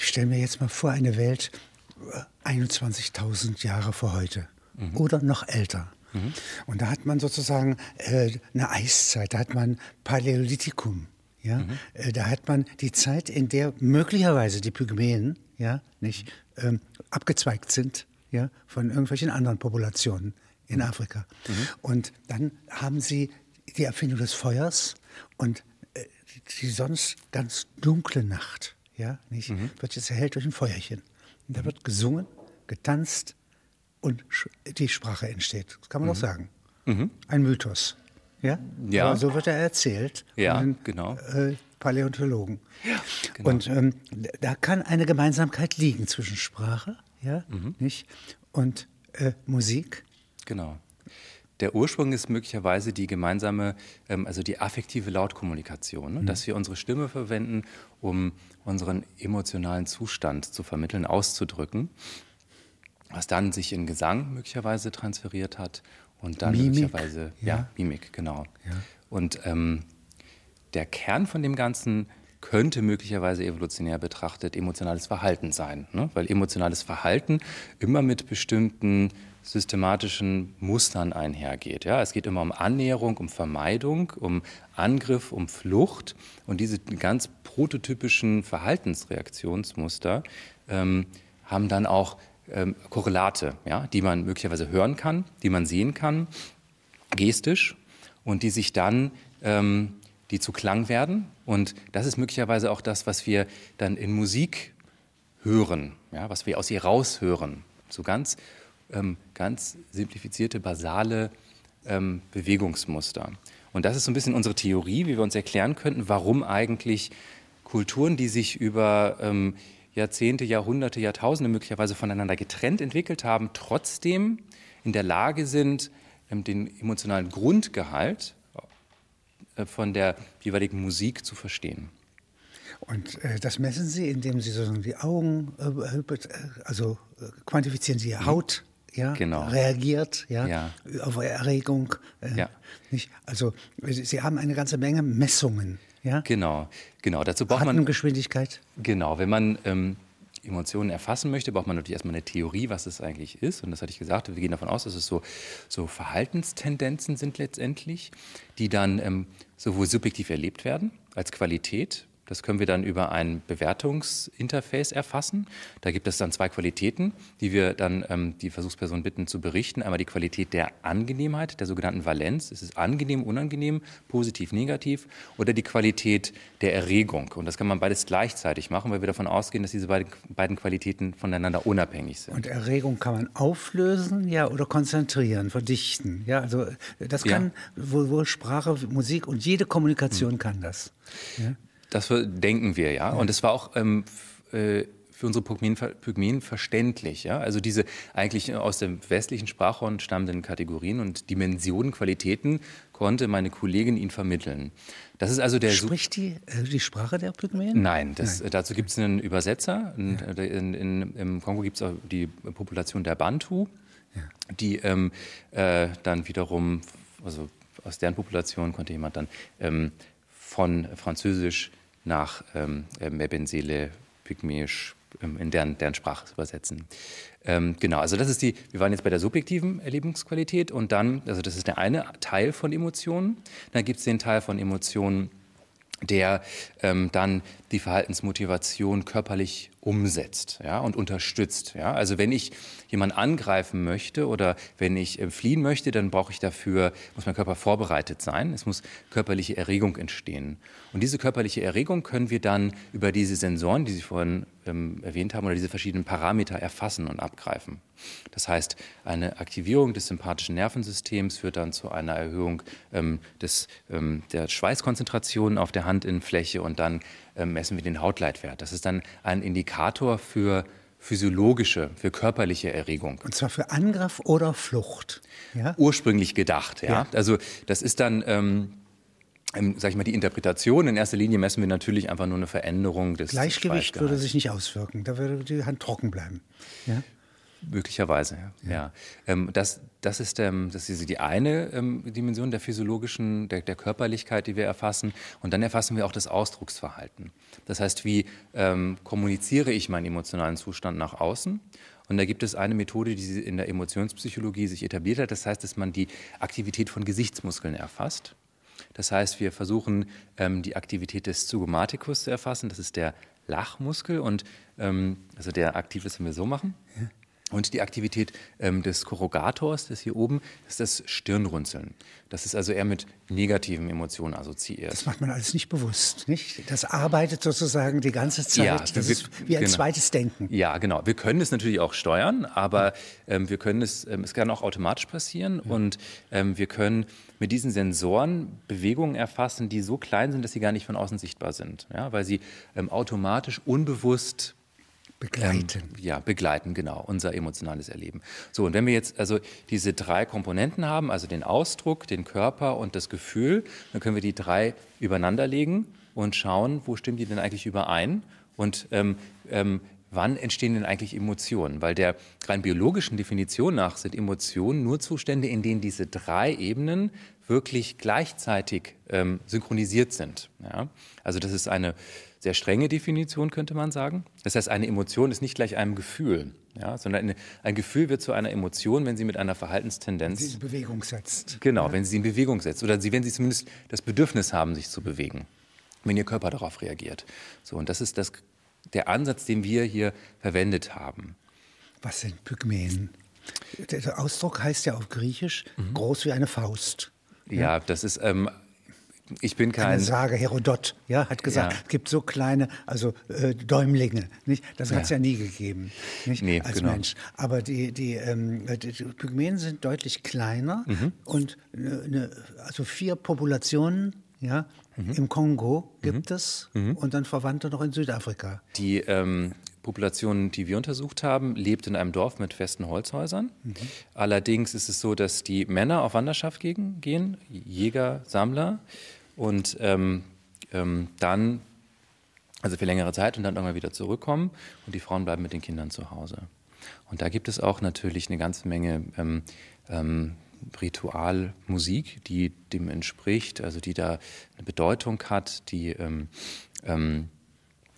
ich stelle mir jetzt mal vor, eine Welt 21.000 äh, Jahre vor heute mhm. oder noch älter. Mhm. Und da hat man sozusagen äh, eine Eiszeit, da hat man Paläolithikum. Ja? Mhm. Äh, da hat man die Zeit, in der möglicherweise die Pygmäen ja, nicht, ähm, abgezweigt sind ja, von irgendwelchen anderen Populationen in mhm. Afrika. Mhm. Und dann haben sie die Erfindung des Feuers und äh, die sonst ganz dunkle Nacht ja, nicht, mhm. wird jetzt erhellt durch ein Feuerchen. Und da wird gesungen, getanzt und die Sprache entsteht. Das kann man mhm. auch sagen. Mhm. Ein Mythos. Ja? ja. Aber so wird er erzählt. Ja, den, genau. Äh, Paläontologen. Ja, genau. Und ähm, da kann eine Gemeinsamkeit liegen zwischen Sprache, ja, mhm. nicht, und äh, Musik. Genau. Der Ursprung ist möglicherweise die gemeinsame, ähm, also die affektive Lautkommunikation, ne? mhm. dass wir unsere Stimme verwenden, um unseren emotionalen Zustand zu vermitteln, auszudrücken, was dann sich in Gesang möglicherweise transferiert hat und dann Mimik. möglicherweise, ja, ja Mimik, genau. Ja. Und ähm, der Kern von dem Ganzen könnte möglicherweise evolutionär betrachtet emotionales Verhalten sein, ne? weil emotionales Verhalten immer mit bestimmten systematischen Mustern einhergeht. Ja, es geht immer um Annäherung, um Vermeidung, um Angriff, um Flucht und diese ganz prototypischen Verhaltensreaktionsmuster ähm, haben dann auch ähm, Korrelate, ja, die man möglicherweise hören kann, die man sehen kann, gestisch und die sich dann ähm, die zu Klang werden. Und das ist möglicherweise auch das, was wir dann in Musik hören, ja, was wir aus ihr raushören. So ganz ähm, ganz simplifizierte, basale ähm, Bewegungsmuster. Und das ist so ein bisschen unsere Theorie, wie wir uns erklären könnten, warum eigentlich Kulturen, die sich über ähm, Jahrzehnte, Jahrhunderte, Jahrtausende möglicherweise voneinander getrennt entwickelt haben, trotzdem in der Lage sind, ähm, den emotionalen Grundgehalt äh, von der jeweiligen Musik zu verstehen. Und äh, das messen Sie, indem Sie sozusagen die Augen, äh, äh also äh, quantifizieren Sie mhm. Haut, ja, genau. reagiert ja, ja, auf Erregung. Äh, ja. Nicht? Also Sie haben eine ganze Menge Messungen. Ja? Genau, genau. Dazu braucht man Geschwindigkeit. Genau, wenn man ähm, Emotionen erfassen möchte, braucht man natürlich erstmal eine Theorie, was es eigentlich ist. Und das hatte ich gesagt, wir gehen davon aus, dass es so, so Verhaltenstendenzen sind letztendlich, die dann ähm, sowohl subjektiv erlebt werden als Qualität, das können wir dann über ein Bewertungsinterface erfassen. Da gibt es dann zwei Qualitäten, die wir dann ähm, die Versuchsperson bitten zu berichten. Einmal die Qualität der Angenehmheit, der sogenannten Valenz. Ist es angenehm, unangenehm, positiv, negativ? Oder die Qualität der Erregung. Und das kann man beides gleichzeitig machen, weil wir davon ausgehen, dass diese beiden, beiden Qualitäten voneinander unabhängig sind. Und Erregung kann man auflösen, ja, oder konzentrieren, verdichten. Ja, also das kann ja. wohl, wohl Sprache, Musik und jede Kommunikation hm. kann das. Ja? Das denken wir, ja. Und es war auch ähm, äh, für unsere Pygmäen, Pygmäen verständlich. Ja? Also diese eigentlich aus dem westlichen Sprachraum stammenden Kategorien und Dimensionen, Qualitäten konnte meine Kollegin ihnen vermitteln. Das ist also der Spricht die, äh, die Sprache der Pygmäen? Nein, das, Nein. dazu gibt es einen Übersetzer. In, ja. in, in, Im Kongo gibt es auch die Population der Bantu, ja. die ähm, äh, dann wiederum, also aus deren Population konnte jemand dann ähm, von Französisch nach ähm, äh, Mebensele, Pygmäisch, ähm, in deren, deren Sprache übersetzen. Ähm, genau, also das ist die, wir waren jetzt bei der subjektiven Erlebungsqualität und dann, also das ist der eine Teil von Emotionen. Dann gibt es den Teil von Emotionen, der ähm, dann die Verhaltensmotivation körperlich umsetzt ja, und unterstützt. Ja. Also wenn ich jemanden angreifen möchte oder wenn ich äh, fliehen möchte, dann brauche ich dafür, muss mein Körper vorbereitet sein. Es muss körperliche Erregung entstehen. Und diese körperliche Erregung können wir dann über diese Sensoren, die Sie vorhin ähm, erwähnt haben, oder diese verschiedenen Parameter erfassen und abgreifen. Das heißt, eine Aktivierung des sympathischen Nervensystems führt dann zu einer Erhöhung ähm, des, ähm, der Schweißkonzentration auf der Handinnenfläche und dann messen wir den Hautleitwert. Das ist dann ein Indikator für physiologische, für körperliche Erregung. Und zwar für Angriff oder Flucht. Ja? Ursprünglich gedacht, ja. ja. Also das ist dann ähm, ähm, sag ich mal, die Interpretation. In erster Linie messen wir natürlich einfach nur eine Veränderung des Gleichgewicht würde sich nicht auswirken. Da würde die Hand trocken bleiben. Ja? Möglicherweise, ja. ja. Ähm, das, das, ist, ähm, das ist die eine ähm, Dimension der physiologischen, der, der, Körperlichkeit, die wir erfassen. Und dann erfassen wir auch das Ausdrucksverhalten. Das heißt, wie ähm, kommuniziere ich meinen emotionalen Zustand nach außen? Und da gibt es eine Methode, die in der Emotionspsychologie sich etabliert hat. Das heißt, dass man die Aktivität von Gesichtsmuskeln erfasst. Das heißt, wir versuchen, ähm, die Aktivität des Zygomaticus zu erfassen. Das ist der Lachmuskel und ähm, also der aktiv ist, wenn wir so machen. Ja. Und die Aktivität ähm, des Korrugators, das hier oben, ist das Stirnrunzeln. Das ist also eher mit negativen Emotionen assoziiert. Das macht man alles nicht bewusst, nicht? Das arbeitet sozusagen die ganze Zeit. Ja, das wir, ist wie ein genau. zweites Denken. Ja, genau. Wir können es natürlich auch steuern, aber ähm, wir können es, ähm, es kann auch automatisch passieren ja. und ähm, wir können mit diesen Sensoren Bewegungen erfassen, die so klein sind, dass sie gar nicht von außen sichtbar sind, ja, weil sie ähm, automatisch unbewusst Begleiten. Ähm, ja, begleiten, genau, unser emotionales Erleben. So, und wenn wir jetzt also diese drei Komponenten haben, also den Ausdruck, den Körper und das Gefühl, dann können wir die drei übereinander legen und schauen, wo stimmen die denn eigentlich überein und ähm, ähm, wann entstehen denn eigentlich Emotionen? Weil der rein biologischen Definition nach sind Emotionen nur Zustände, in denen diese drei Ebenen wirklich gleichzeitig ähm, synchronisiert sind. Ja? Also das ist eine sehr strenge Definition, könnte man sagen. Das heißt, eine Emotion ist nicht gleich einem Gefühl, ja, sondern eine, ein Gefühl wird zu einer Emotion, wenn sie mit einer Verhaltenstendenz. Wenn sie in Bewegung setzt. Genau, ja. wenn sie in Bewegung setzt. Oder sie, wenn sie zumindest das Bedürfnis haben, sich zu bewegen. Wenn ihr Körper darauf reagiert. So, und das ist das, der Ansatz, den wir hier verwendet haben. Was sind Pygmäen? Der Ausdruck heißt ja auf Griechisch mhm. groß wie eine Faust. Ja, ja das ist ähm, ich bin kein. Eine Sage, Herodot, ja, hat gesagt, ja. es gibt so kleine, also äh, Däumlinge, nicht? Das hat es ja. nie gegeben, nicht? Nee, als genau. Mensch. Aber die, die, ähm, die, Pygmäen sind deutlich kleiner mhm. und ne, ne, also vier Populationen, ja, mhm. im Kongo gibt mhm. es mhm. und dann Verwandte noch in Südafrika. Die ähm, Population, die wir untersucht haben, lebt in einem Dorf mit festen Holzhäusern. Mhm. Allerdings ist es so, dass die Männer auf Wanderschaft gehen, Jäger, Sammler, und ähm, ähm, dann, also für längere Zeit und dann irgendwann wieder zurückkommen und die Frauen bleiben mit den Kindern zu Hause. Und da gibt es auch natürlich eine ganze Menge ähm, ähm, Ritualmusik, die dem entspricht, also die da eine Bedeutung hat, die ähm, ähm,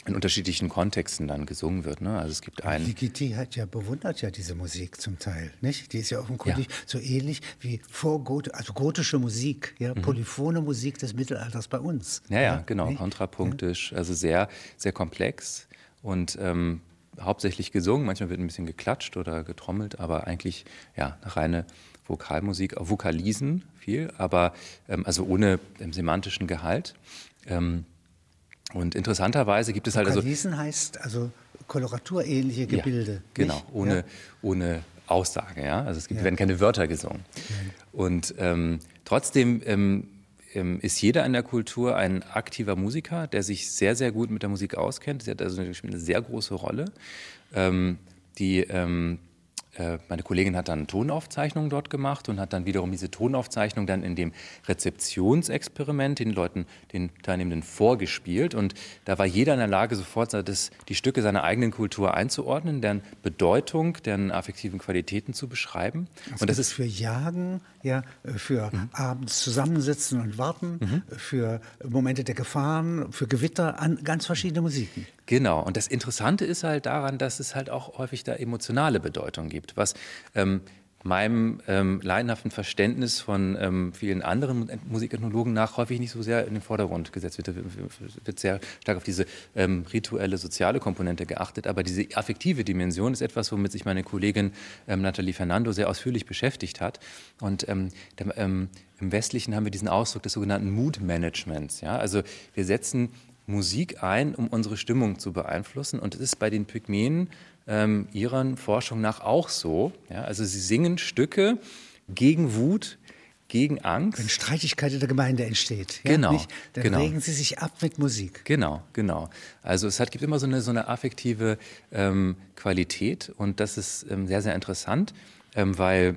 in unterschiedlichen Kontexten dann gesungen wird. Ne? Also es gibt einen. Ligeti hat ja bewundert ja diese Musik zum Teil, nicht? Die ist ja offenkundig ja. so ähnlich wie vorgot also gotische Musik, ja, mhm. polyphone Musik des Mittelalters bei uns. Ja, ja, genau, nicht? kontrapunktisch, also sehr, sehr komplex und ähm, hauptsächlich gesungen. Manchmal wird ein bisschen geklatscht oder getrommelt, aber eigentlich ja eine reine Vokalmusik, Vokalisen viel, aber ähm, also ohne ähm, semantischen Gehalt. Ähm, und interessanterweise gibt es halt also. Kalisen heißt also koloraturähnliche Gebilde. Ja, genau, ohne, ja. ohne Aussage, ja. Also es gibt, ja. werden keine Wörter gesungen. Und ähm, trotzdem ähm, ist jeder in der Kultur ein aktiver Musiker, der sich sehr, sehr gut mit der Musik auskennt. Sie hat also eine sehr große Rolle. Ähm, die ähm, äh, meine Kollegin hat dann Tonaufzeichnungen dort gemacht und hat dann wiederum diese Tonaufzeichnung dann in dem Rezeptionsexperiment den Leuten, den Teilnehmenden vorgespielt. Und da war jeder in der Lage, sofort das, die Stücke seiner eigenen Kultur einzuordnen, deren Bedeutung, deren affektiven Qualitäten zu beschreiben. Das und das ist für Jagen, ja, für mhm. abends zusammensitzen und warten, mhm. für Momente der Gefahren, für Gewitter, an ganz verschiedene Musiken. Genau. Und das Interessante ist halt daran, dass es halt auch häufig da emotionale Bedeutung gibt, was ähm, meinem ähm, leidenhaften Verständnis von ähm, vielen anderen Musikethnologen nach häufig nicht so sehr in den Vordergrund gesetzt wird. wird sehr stark auf diese ähm, rituelle, soziale Komponente geachtet. Aber diese affektive Dimension ist etwas, womit sich meine Kollegin ähm, Nathalie Fernando sehr ausführlich beschäftigt hat. Und ähm, der, ähm, im Westlichen haben wir diesen Ausdruck des sogenannten Mood Managements. Ja? Also wir setzen Musik ein, um unsere Stimmung zu beeinflussen. Und es ist bei den Pygmäen ähm, ihrer Forschung nach auch so. Ja? Also sie singen Stücke gegen Wut, gegen Angst. Wenn Streitigkeit in der Gemeinde entsteht. Ja? Genau. Nicht? Dann genau. regen sie sich ab mit Musik. Genau, genau. Also es hat, gibt immer so eine, so eine affektive ähm, Qualität und das ist ähm, sehr, sehr interessant, ähm, weil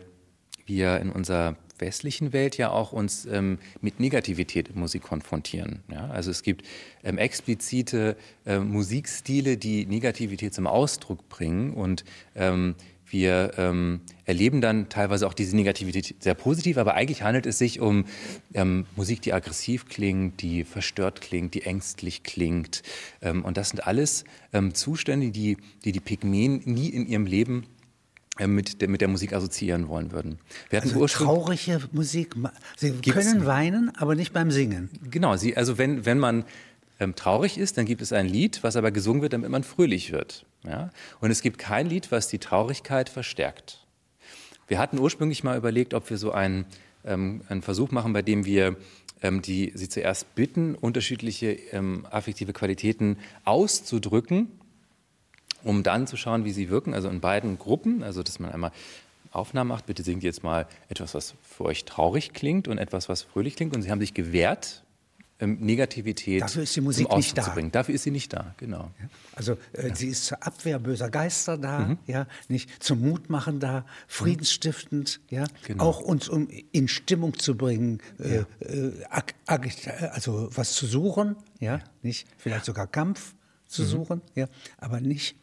wir in unserer westlichen Welt ja auch uns ähm, mit Negativität in Musik konfrontieren. Ja? Also es gibt ähm, explizite äh, Musikstile, die Negativität zum Ausdruck bringen und ähm, wir ähm, erleben dann teilweise auch diese Negativität sehr positiv, aber eigentlich handelt es sich um ähm, Musik, die aggressiv klingt, die verstört klingt, die ängstlich klingt. Ähm, und das sind alles Zustände, die, die die Pygmäen nie in ihrem Leben mit der, mit der Musik assoziieren wollen würden. Wir hatten also traurige Musik. Sie können weinen, aber nicht beim Singen. Genau, sie, also wenn, wenn man ähm, traurig ist, dann gibt es ein Lied, was aber gesungen wird, damit man fröhlich wird. Ja? Und es gibt kein Lied, was die Traurigkeit verstärkt. Wir hatten ursprünglich mal überlegt, ob wir so einen, ähm, einen Versuch machen, bei dem wir ähm, die, sie zuerst bitten, unterschiedliche ähm, affektive Qualitäten auszudrücken, um dann zu schauen, wie sie wirken. Also in beiden Gruppen, also dass man einmal Aufnahmen macht, bitte singt jetzt mal etwas, was für euch traurig klingt und etwas, was fröhlich klingt. Und sie haben sich gewehrt, ähm, Negativität Dafür ist die Musik zum nicht da. zu bringen. Dafür ist sie nicht da, genau. Ja, also äh, ja. sie ist zur Abwehr böser Geister da, mhm. ja, nicht zum Mutmachen da, friedensstiftend, ja, genau. auch uns um in Stimmung zu bringen, äh, äh, also was zu suchen, ja, nicht vielleicht sogar Kampf zu mhm. suchen, ja, aber nicht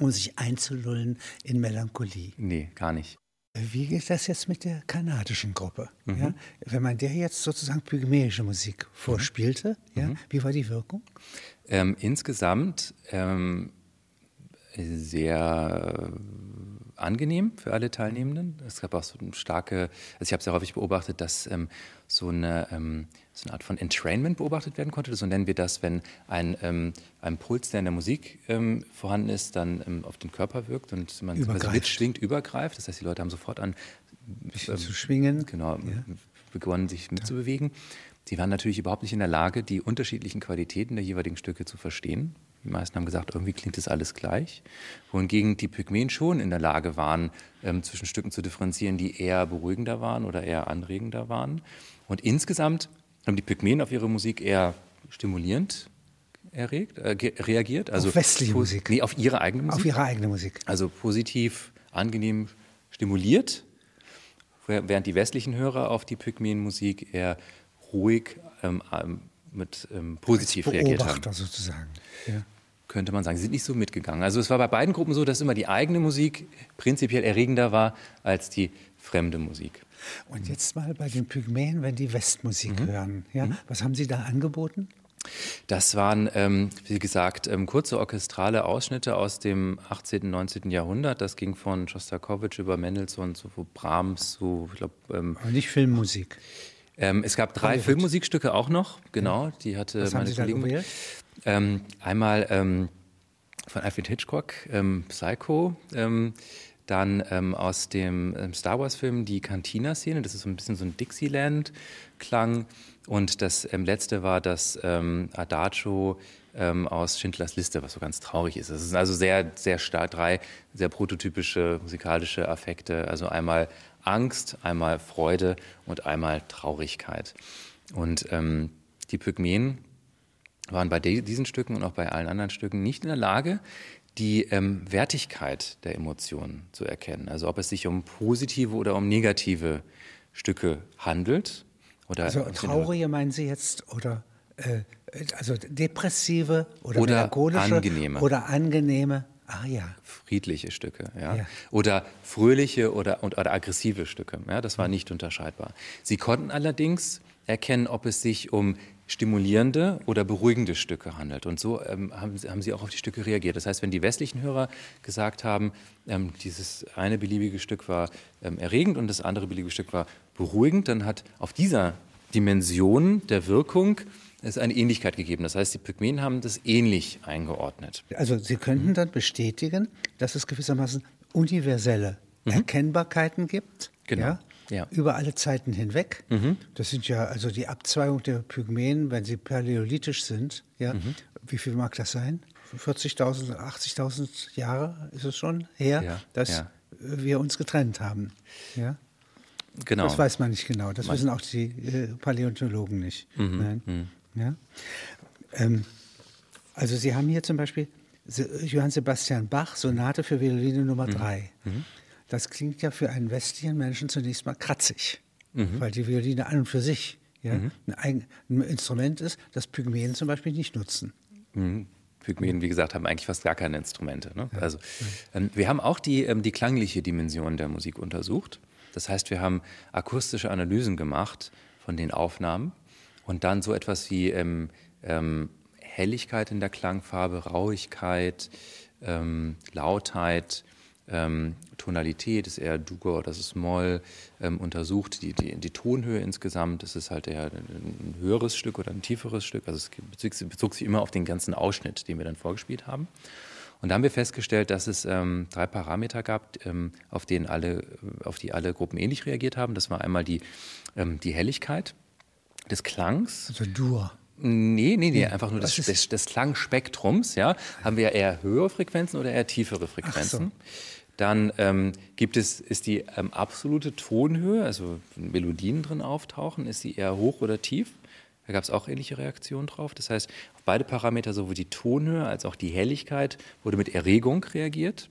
um sich einzulullen in Melancholie. Nee, gar nicht. Wie geht das jetzt mit der kanadischen Gruppe? Mhm. Ja? Wenn man der jetzt sozusagen pygmäische Musik vorspielte, mhm. ja, wie war die Wirkung? Ähm, insgesamt ähm, sehr angenehm für alle Teilnehmenden. Es gab auch so eine starke, also ich habe sehr häufig beobachtet, dass ähm, so, eine, ähm, so eine Art von Entrainment beobachtet werden konnte. So nennen wir das, wenn ein, ähm, ein Puls, der in der Musik ähm, vorhanden ist, dann ähm, auf den Körper wirkt und man quasi mitschwingt, übergreift. Das heißt, die Leute haben sofort an ähm, zu schwingen. Genau, ja. begonnen, sich mitzubewegen. Sie waren natürlich überhaupt nicht in der Lage, die unterschiedlichen Qualitäten der jeweiligen Stücke zu verstehen. Die meisten haben gesagt, irgendwie klingt das alles gleich. Wohingegen die Pygmäen schon in der Lage waren, ähm, zwischen Stücken zu differenzieren, die eher beruhigender waren oder eher anregender waren. Und insgesamt haben die Pygmäen auf ihre Musik eher stimulierend erregt, äh, reagiert. Also auf westliche Musik? Nee, auf ihre eigene Musik. Auf ihre eigene Musik. Also positiv, angenehm stimuliert, während die westlichen Hörer auf die Pygmäen-Musik eher ruhig, ähm, mit ähm, positiv reagiert haben. sozusagen. Ja. Könnte man sagen. Sie sind nicht so mitgegangen. Also es war bei beiden Gruppen so, dass immer die eigene Musik prinzipiell erregender war als die fremde Musik. Und jetzt mal bei den Pygmäen, wenn die Westmusik mhm. hören. Ja? Mhm. Was haben Sie da angeboten? Das waren, ähm, wie gesagt, ähm, kurze orchestrale Ausschnitte aus dem 18., und 19. Jahrhundert. Das ging von Schostakowitsch über Mendelssohn zu Brahms zu, ich glaube. Ähm, nicht Filmmusik. Ähm, es gab drei. Filmmusikstücke auch noch, genau. Die hatte Was meine haben Sie Kollegin. Ähm, einmal ähm, von Alfred Hitchcock, ähm, Psycho. Ähm, dann ähm, aus dem Star Wars-Film die Cantina-Szene. Das ist so ein bisschen so ein Dixieland-Klang. Und das letzte war das Adagio aus Schindlers Liste, was so ganz traurig ist. Es sind also sehr, sehr stark drei sehr prototypische musikalische Affekte. Also einmal Angst, einmal Freude und einmal Traurigkeit. Und ähm, die Pygmäen waren bei diesen Stücken und auch bei allen anderen Stücken nicht in der Lage, die ähm, Wertigkeit der Emotionen zu erkennen. Also ob es sich um positive oder um negative Stücke handelt. Oder also traurige meinen Sie jetzt oder äh, also depressive oder, oder melancholische angenehme. oder angenehme Ah ja. Friedliche Stücke, ja. ja. Oder fröhliche oder, oder aggressive Stücke. Ja, das war mhm. nicht unterscheidbar. Sie konnten allerdings erkennen, ob es sich um stimulierende oder beruhigende Stücke handelt. Und so ähm, haben, haben, sie auch auf die Stücke reagiert. Das heißt, wenn die westlichen Hörer gesagt haben, ähm, dieses eine beliebige Stück war ähm, erregend und das andere beliebige Stück war beruhigend, dann hat auf dieser Dimension der Wirkung es eine Ähnlichkeit gegeben. Das heißt, die Pygmäen haben das ähnlich eingeordnet. Also Sie könnten dann bestätigen, dass es gewissermaßen universelle mhm. Erkennbarkeiten gibt. Genau. Ja? Ja. über alle Zeiten hinweg. Mhm. Das sind ja also die Abzweigung der Pygmäen, wenn sie paläolithisch sind. Ja, mhm. Wie viel mag das sein? 40.000, 80.000 Jahre ist es schon her, ja. dass ja. wir uns getrennt haben. Ja? Genau. Das weiß man nicht genau. Das man wissen auch die äh, Paläontologen nicht. Mhm. Ja? Ähm, also Sie haben hier zum Beispiel Johann Sebastian Bach, Sonate für Violine Nummer 3. Mhm. mhm. Das klingt ja für einen westlichen Menschen zunächst mal kratzig, mhm. weil die Violine an und für sich ja, mhm. ein, ein, Instrument ist, das Pygmäen zum Beispiel nicht nutzen. Mhm. Pygmäen, wie gesagt, haben eigentlich fast gar keine Instrumente. Ne? Also, ähm, wir haben auch die, ähm, die klangliche Dimension der Musik untersucht. Das heißt, wir haben akustische Analysen gemacht von den Aufnahmen und dann so etwas wie ähm, ähm, Helligkeit in der Klangfarbe, Rauigkeit, ähm, Lautheit, ähm, Tonalität, ist eher Dugo oder ist Moll, ähm, untersucht, die, die, die, Tonhöhe insgesamt, ist es halt eher ein, höheres Stück oder ein tieferes Stück, also es bezog, bezog, sich immer auf den ganzen Ausschnitt, den wir dann vorgespielt haben. Und da haben wir festgestellt, dass es ähm, drei Parameter gab, ähm, auf, denen alle, auf die alle Gruppen ähnlich reagiert haben. Das war einmal die, ähm, die Helligkeit des Klangs. Also Dur. Nee, nee, nee, einfach nur des, des, des, Klangspektrums, ja. Haben wir eher höhere Frequenzen oder eher tiefere Frequenzen? So. Dann ähm, gibt es, ist die ähm, absolute Tonhöhe, also wenn Melodien drin auftauchen, ist sie eher hoch oder tief? Da gab es auch ähnliche Reaktionen drauf. Das heißt, auf beide Parameter, sowohl die Tonhöhe als auch die Helligkeit, wurde mit Erregung reagiert,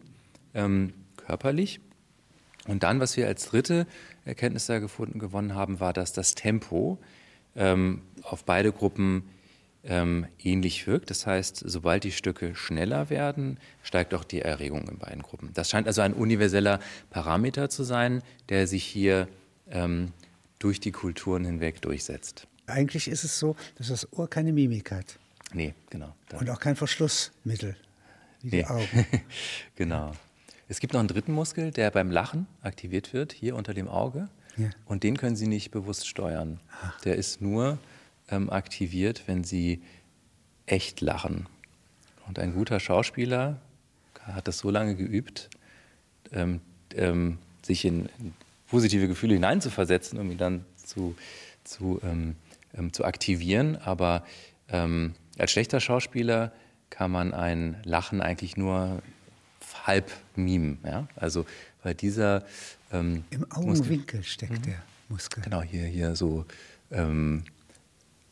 ähm, körperlich. Und dann, was wir als dritte Erkenntnis da gefunden, gewonnen haben, war, dass das Tempo ähm, auf beide Gruppen ähm, ähnlich wirkt. Das heißt, sobald die Stücke schneller werden, steigt auch die Erregung in beiden Gruppen. Das scheint also ein universeller Parameter zu sein, der sich hier ähm, durch die Kulturen hinweg durchsetzt. Eigentlich ist es so, dass das Ohr keine Mimik hat. Nee, genau. Und auch kein Verschlussmittel, wie nee. die Augen. genau. Es gibt noch einen dritten Muskel, der beim Lachen aktiviert wird, hier unter dem Auge. Ja. Und den können Sie nicht bewusst steuern. Ach. Der ist nur ähm, aktiviert, wenn Sie echt lachen. Und ein guter Schauspieler hat das so lange geübt, ähm, ähm, sich in, positive Gefühle hineinzuversetzen, um ihn dann zu, zu, ähm, ähm, zu aktivieren. Aber ähm, als schlechter Schauspieler kann man ein Lachen eigentlich nur halb mimen. Ja? Also weil dieser ähm, Im Augenwinkel Muskel, steckt mhm. der Muskel. Genau, hier, hier so ähm,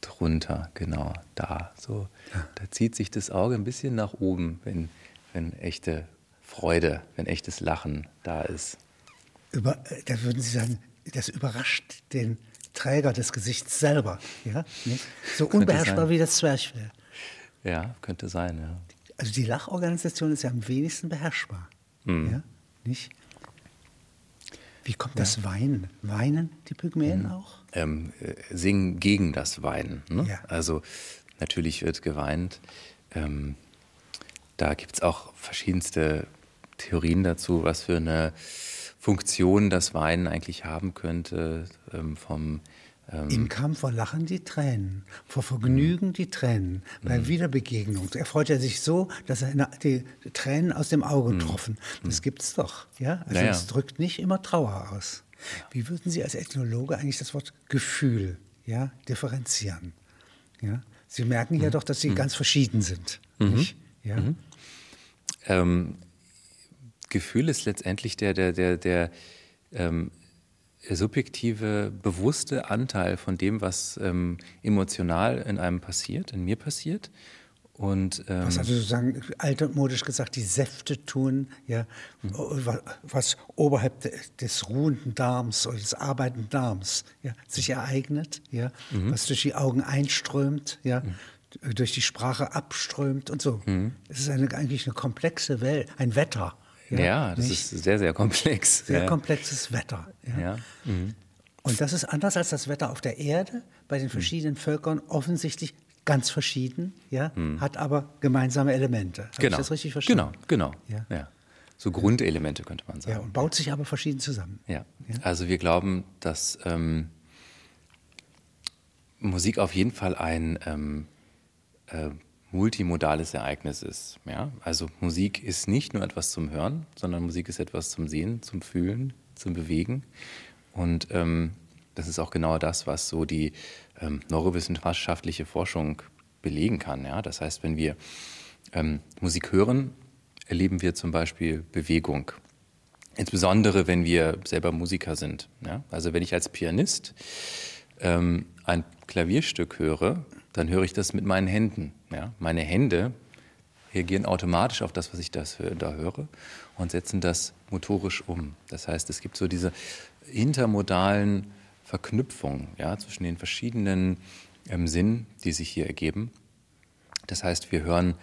drunter, genau, da. So. Ja. Da zieht sich das Auge ein bisschen nach oben, wenn, wenn echte Freude, wenn echtes Lachen da ist. Über, äh, da würden Sie sagen, das überrascht den Träger des Gesichts selber. Ja? Nicht? So unbeherrschbar wie das Zwerchfell. Ja, könnte sein, ja. Also die Lachorganisation ist ja am wenigsten beherrschbar. Mhm. Ja? Nicht? Wie kommt ja. das Weinen? Weinen die Pygmäen mhm. auch? Ähm, äh, singen gegen das Weinen. Ne? Ja. Also natürlich wird geweint. Ähm, da gibt es auch verschiedenste Theorien dazu, was für eine Funktion das Weinen eigentlich haben könnte. Ähm, vom ähm Im Kampf vor Lachen die Tränen, vor Vergnügen die Tränen, bei mhm. Wiederbegegnung. Er freut er sich so, dass er die Tränen aus dem Auge mhm. tropfen. Das mhm. gibt's doch. Ja? Also naja. es drückt nicht immer Trauer aus. Wie würden Sie als Ethnologe eigentlich das Wort Gefühl ja, differenzieren? Ja? Sie merken ja mhm. doch, dass sie mhm. ganz verschieden sind. Mhm. Ja? Ähm, Gefühl ist letztendlich der, der, der, der ähm, subjektive, bewusste Anteil von dem, was ähm, emotional in einem passiert, in mir passiert. Und, ähm, was also sozusagen altmodisch gesagt die Säfte tun, ja, mhm. was oberhalb des ruhenden Darms oder des arbeitenden Darms ja, sich ereignet, ja, mhm. was durch die Augen einströmt, ja, mhm. durch die Sprache abströmt und so. Mhm. Es ist eine, eigentlich eine komplexe Welt, ein Wetter. Ja, ja das nicht? ist sehr, sehr komplex. Sehr ja. komplexes Wetter. Ja. Mhm. Und das ist anders als das Wetter auf der Erde, bei den verschiedenen mhm. Völkern offensichtlich ganz verschieden, ja, mhm. hat aber gemeinsame Elemente. Habe genau. ich das richtig verstanden? Genau, genau. Ja. So Grundelemente könnte man sagen. Ja, und baut sich aber verschieden zusammen. Ja, also wir glauben, dass ähm, Musik auf jeden Fall ein ähm, äh, multimodales Ereignis ist. Ja? Also Musik ist nicht nur etwas zum Hören, sondern Musik ist etwas zum Sehen, zum Fühlen, zum Bewegen. Und ähm, das ist auch genau das, was so die ähm, neurowissenschaftliche Forschung belegen kann. Ja? Das heißt, wenn wir ähm, Musik hören, erleben wir zum Beispiel Bewegung. Insbesondere, wenn wir selber Musiker sind. Ja? Also wenn ich als Pianist ähm, ein Klavierstück höre, dann höre ich das mit meinen Händen. Ja? Meine Hände reagieren automatisch auf das, was ich das, da höre und setzen das motorisch um. Das heißt, es gibt so diese intermodalen Verknüpfungen ja, zwischen den verschiedenen ähm, Sinnen, die sich hier ergeben. Das heißt, wir hören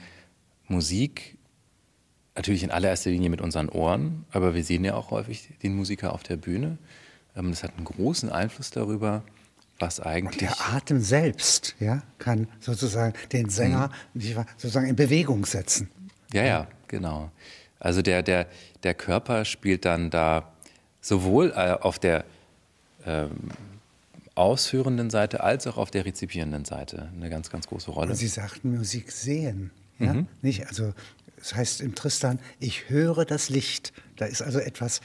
Musik natürlich in allererster Linie mit unseren Ohren, aber wir sehen ja auch häufig den Musiker auf der Bühne. Ähm, das hat einen großen Einfluss darüber, was eigentlich. Und der Atem selbst ja, kann sozusagen den Sänger mhm. sozusagen in Bewegung setzen. Ja, ja, genau. Also der, der, der Körper spielt dann da sowohl äh, auf der ähm, ausführenden Seite als auch auf der rezipierenden Seite eine ganz, ganz große Rolle. Und Sie sagten Musik sehen. Ja? Mhm. Nicht? Also das heißt im Tristan, ich höre das Licht. Da ist also etwas,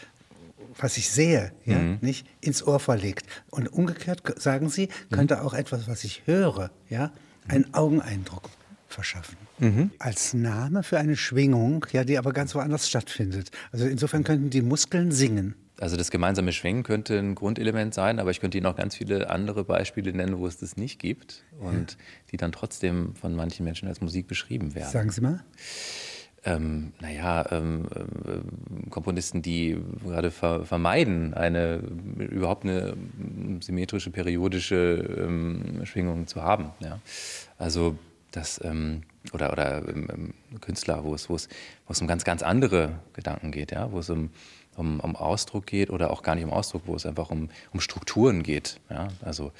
was ich sehe, ja, mhm. nicht ins Ohr verlegt. Und umgekehrt sagen Sie, könnte mhm. auch etwas, was ich höre, ja, einen Augeneindruck verschaffen. Mhm. Als Name für eine Schwingung, ja, die aber ganz woanders stattfindet. Also insofern könnten die Muskeln singen. Also das gemeinsame Schwingen könnte ein Grundelement sein, aber ich könnte Ihnen auch ganz viele andere Beispiele nennen, wo es das nicht gibt und ja. die dann trotzdem von manchen Menschen als Musik beschrieben werden. Sagen Sie mal. Ähm, naja, ähm, äh, Komponisten, die gerade ver vermeiden, eine überhaupt eine symmetrische, periodische ähm, Schwingung zu haben. Ja? Also das ähm, oder, oder ähm, Künstler, wo es, wo, es, wo es um ganz, ganz andere Gedanken geht, ja? wo es um um, um Ausdruck geht oder auch gar nicht um Ausdruck, wo es einfach um, um Strukturen geht. Ja? Also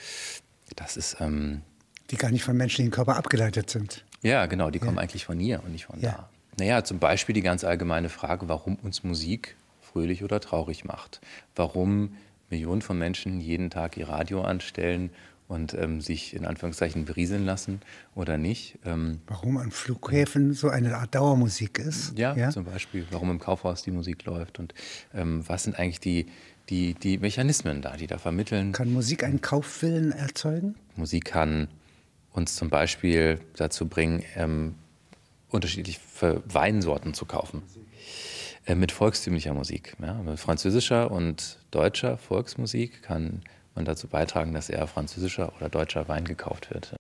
das ist... Ähm, die gar nicht vom menschlichen Körper abgeleitet sind. Ja, genau, die ja. kommen eigentlich von hier und nicht von ja. da. Naja, zum Beispiel die ganz allgemeine Frage, warum uns Musik fröhlich oder traurig macht. Warum Millionen von Menschen jeden Tag ihr Radio anstellen und ähm, sich in Anführungszeichen berieseln lassen oder nicht. Ähm, warum an Flughäfen so eine Art Dauermusik ist. Ja, ja? zum Beispiel, warum im Kaufhaus die Musik läuft und ähm, was sind eigentlich die, die, die Mechanismen da, die da vermitteln. Kann Musik einen Kaufwillen erzeugen? Musik kann uns zum Beispiel dazu bringen, ähm, unterschiedliche Weinsorten zu kaufen. Äh, mit volkstümlicher Musik. Ja? Mit französischer und deutscher Volksmusik kann und dazu beitragen, dass eher französischer oder deutscher Wein gekauft wird.